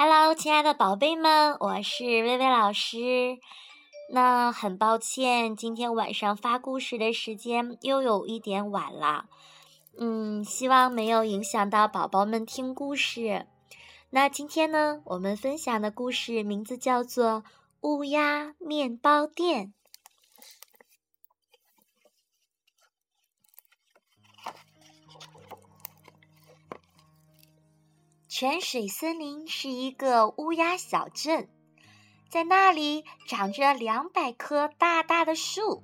Hello，亲爱的宝贝们，我是薇薇老师。那很抱歉，今天晚上发故事的时间又有一点晚了。嗯，希望没有影响到宝宝们听故事。那今天呢，我们分享的故事名字叫做《乌鸦面包店》。泉水森林是一个乌鸦小镇，在那里长着两百棵大大的树，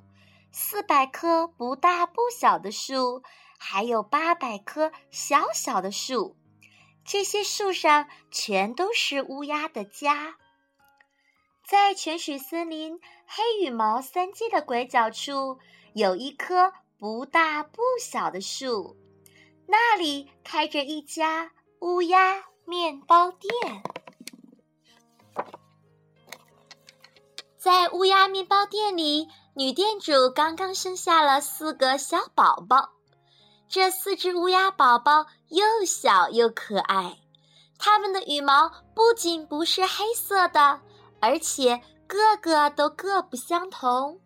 四百棵不大不小的树，还有八百棵小小的树。这些树上全都是乌鸦的家。在泉水森林黑羽毛三街的拐角处，有一棵不大不小的树，那里开着一家。乌鸦面包店，在乌鸦面包店里，女店主刚刚生下了四个小宝宝。这四只乌鸦宝宝又小又可爱，它们的羽毛不仅不是黑色的，而且个个都各不相同。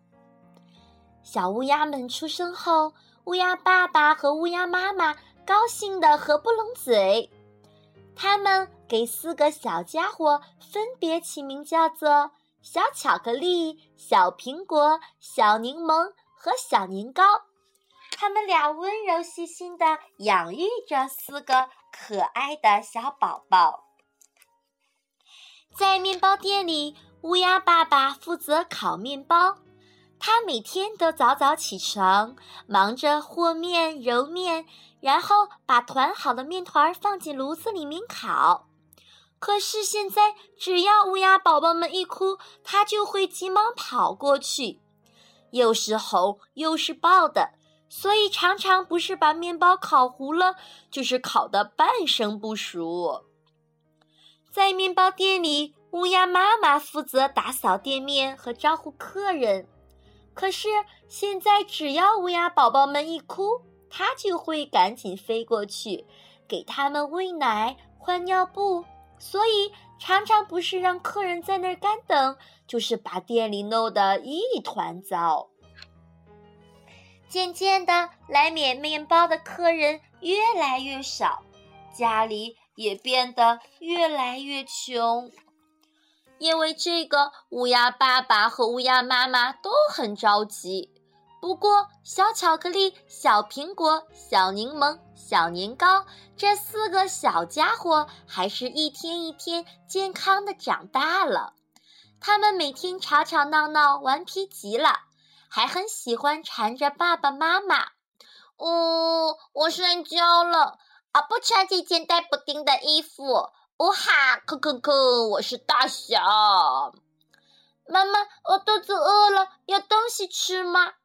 小乌鸦们出生后，乌鸦爸爸和乌鸦妈妈高兴得合不拢嘴。他们给四个小家伙分别起名叫做小巧克力、小苹果、小柠檬和小年糕。他们俩温柔细心地养育着四个可爱的小宝宝。在面包店里，乌鸦爸爸负责烤面包。他每天都早早起床，忙着和面、揉面，然后把团好的面团放进炉子里面烤。可是现在，只要乌鸦宝宝们一哭，他就会急忙跑过去，又是吼又是抱的，所以常常不是把面包烤糊了，就是烤得半生不熟。在面包店里，乌鸦妈妈负责打扫店面和招呼客人。可是现在，只要乌鸦宝宝们一哭，它就会赶紧飞过去，给他们喂奶、换尿布。所以常常不是让客人在那儿干等，就是把店里弄得一团糟。渐渐的，来买面包的客人越来越少，家里也变得越来越穷。因为这个，乌鸦爸爸和乌鸦妈妈都很着急。不过，小巧克力、小苹果、小柠檬、小年糕这四个小家伙，还是一天一天健康的长大了。他们每天吵吵闹闹，顽皮极了，还很喜欢缠着爸爸妈妈。哦，我睡觉了，啊，不穿这件带补丁的衣服。呜哈，可可可，我是大象。妈妈，我肚子饿了，有东西吃吗？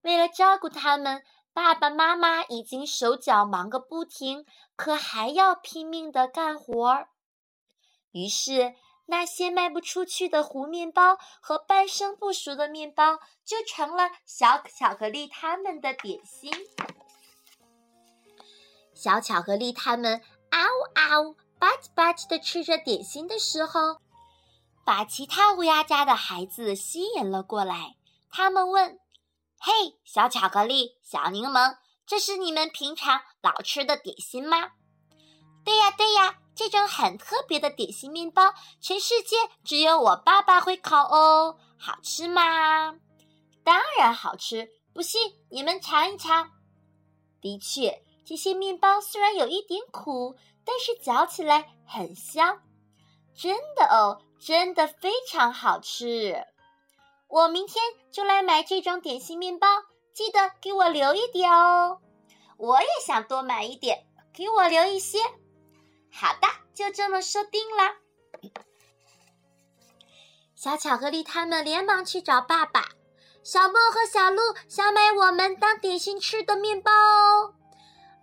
为了照顾他们，爸爸妈妈已经手脚忙个不停，可还要拼命的干活儿。于是，那些卖不出去的糊面包和半生不熟的面包，就成了小巧克力他们的点心。小巧克力他们，嗷嗷。吧唧吧唧的吃着点心的时候，把其他乌鸦家的孩子吸引了过来。他们问：“嘿，小巧克力、小柠檬，这是你们平常老吃的点心吗？”“对呀，对呀，这种很特别的点心面包，全世界只有我爸爸会烤哦。好吃吗？”“当然好吃，不信你们尝一尝。”的确，这些面包虽然有一点苦。但是嚼起来很香，真的哦，真的非常好吃。我明天就来买这种点心面包，记得给我留一点哦。我也想多买一点，给我留一些。好的，就这么说定了。小巧克力他们连忙去找爸爸。小梦和小鹿想买我们当点心吃的面包哦。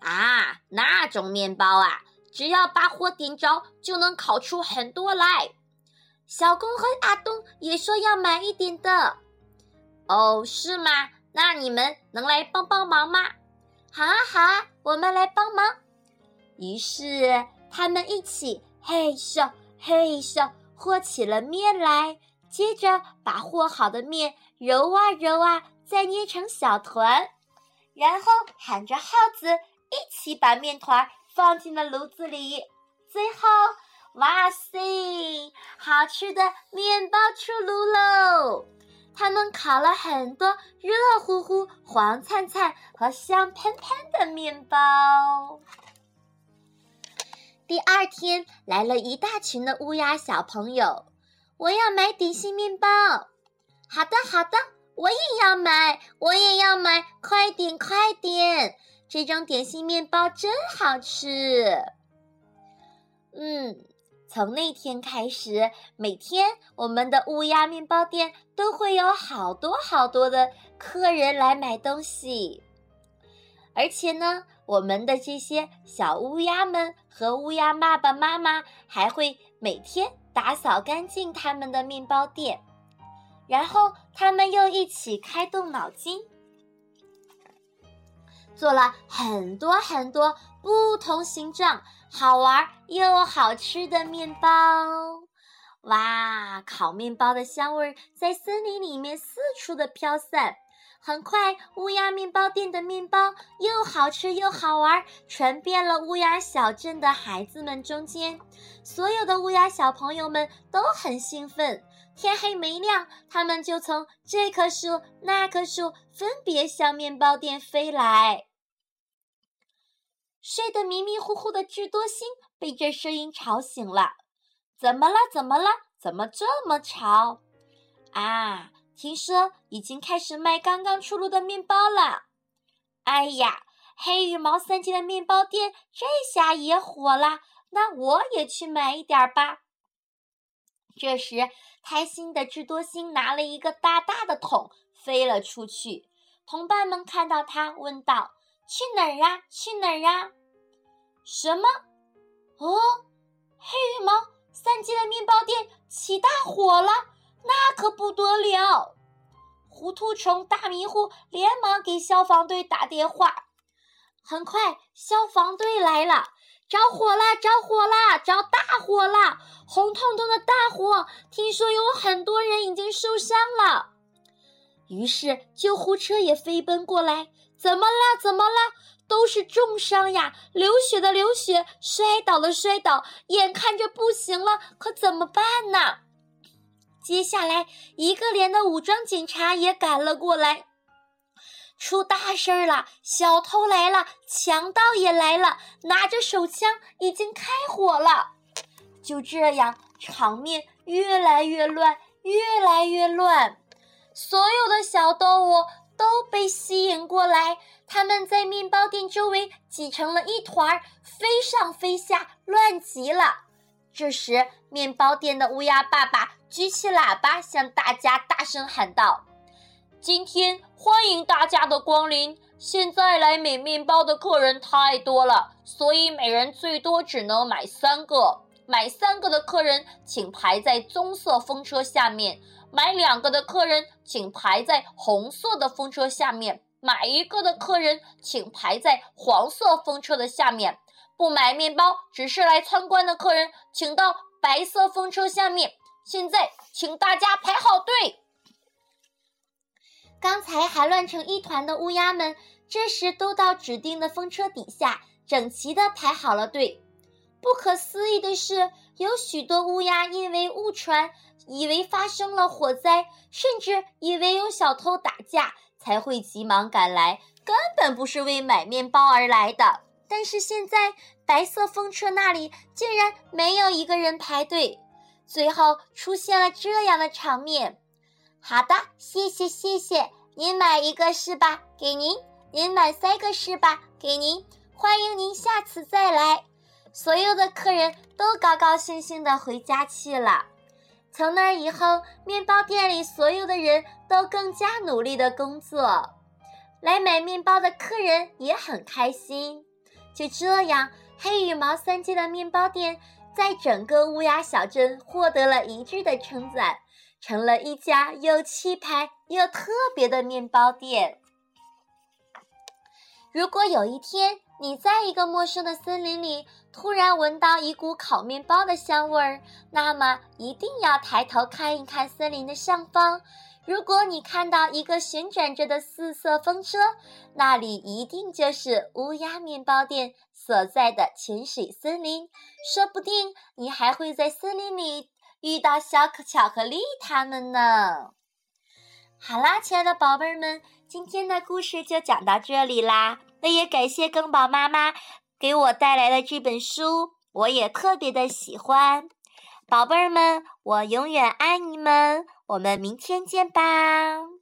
啊，那种面包啊。只要把火点着，就能烤出很多来。小公和阿东也说要买一点的。哦，是吗？那你们能来帮帮忙吗？好啊，好啊，我们来帮忙。于是他们一起嘿咻嘿咻和起了面来，接着把和好的面揉啊揉啊，再捏成小团，然后喊着号子，一起把面团放进了炉子里。最后，哇塞，好吃的面包出炉喽！他们烤了很多热乎乎、黄灿灿和香喷喷的面包。第二天来了一大群的乌鸦小朋友，我要买点心面包。好的，好的，我也要买，我也要买，快点，快点！这种点心面包真好吃。嗯。从那天开始，每天我们的乌鸦面包店都会有好多好多的客人来买东西，而且呢，我们的这些小乌鸦们和乌鸦爸爸妈妈还会每天打扫干净他们的面包店，然后他们又一起开动脑筋，做了很多很多不同形状。好玩又好吃的面包，哇！烤面包的香味在森林里面四处的飘散。很快，乌鸦面包店的面包又好吃又好玩，传遍了乌鸦小镇的孩子们中间。所有的乌鸦小朋友们都很兴奋。天还没亮，他们就从这棵树、那棵树分别向面包店飞来。睡得迷迷糊糊的智多星被这声音吵醒了。怎么了？怎么了？怎么这么吵？啊，听说已经开始卖刚刚出炉的面包了。哎呀，黑羽毛三街的面包店这下也火了，那我也去买一点吧。这时，开心的智多星拿了一个大大的桶飞了出去。同伴们看到他，问道。去哪儿呀？去哪儿呀？什么？哦，黑羽毛三季的面包店起大火了，那可不得了！糊涂虫大迷糊连忙给消防队打电话。很快，消防队来了，着火啦！着火啦！着大火啦！红彤彤的大火，听说有很多人已经受伤了。于是，救护车也飞奔过来。怎么啦？怎么啦？都是重伤呀！流血的流血，摔倒的摔倒，眼看着不行了，可怎么办呢？接下来，一个连的武装警察也赶了过来。出大事儿了！小偷来了，强盗也来了，拿着手枪，已经开火了。就这样，场面越来越乱，越来越乱。所有的小动物。都被吸引过来，他们在面包店周围挤成了一团儿，飞上飞下，乱极了。这时，面包店的乌鸦爸爸举起喇叭，向大家大声喊道：“今天欢迎大家的光临！现在来买面包的客人太多了，所以每人最多只能买三个。买三个的客人，请排在棕色风车下面。”买两个的客人，请排在红色的风车下面；买一个的客人，请排在黄色风车的下面。不买面包，只是来参观的客人，请到白色风车下面。现在，请大家排好队。刚才还乱成一团的乌鸦们，这时都到指定的风车底下，整齐的排好了队。不可思议的是，有许多乌鸦因为误传。以为发生了火灾，甚至以为有小偷打架，才会急忙赶来，根本不是为买面包而来的。但是现在，白色风车那里竟然没有一个人排队，最后出现了这样的场面。好的，谢谢谢谢，您买一个是吧？给您。您买三个是吧？给您。欢迎您下次再来。所有的客人都高高兴兴地回家去了。从那以后，面包店里所有的人都更加努力的工作，来买面包的客人也很开心。就这样，黑羽毛三街的面包店在整个乌鸦小镇获得了一致的称赞，成了一家又气派又特别的面包店。如果有一天你在一个陌生的森林里突然闻到一股烤面包的香味儿，那么一定要抬头看一看森林的上方。如果你看到一个旋转着的四色风车，那里一定就是乌鸦面包店所在的泉水森林。说不定你还会在森林里遇到小可巧克力他们呢。好啦，亲爱的宝贝儿们，今天的故事就讲到这里啦。那也感谢更宝妈妈给我带来的这本书，我也特别的喜欢。宝贝儿们，我永远爱你们，我们明天见吧。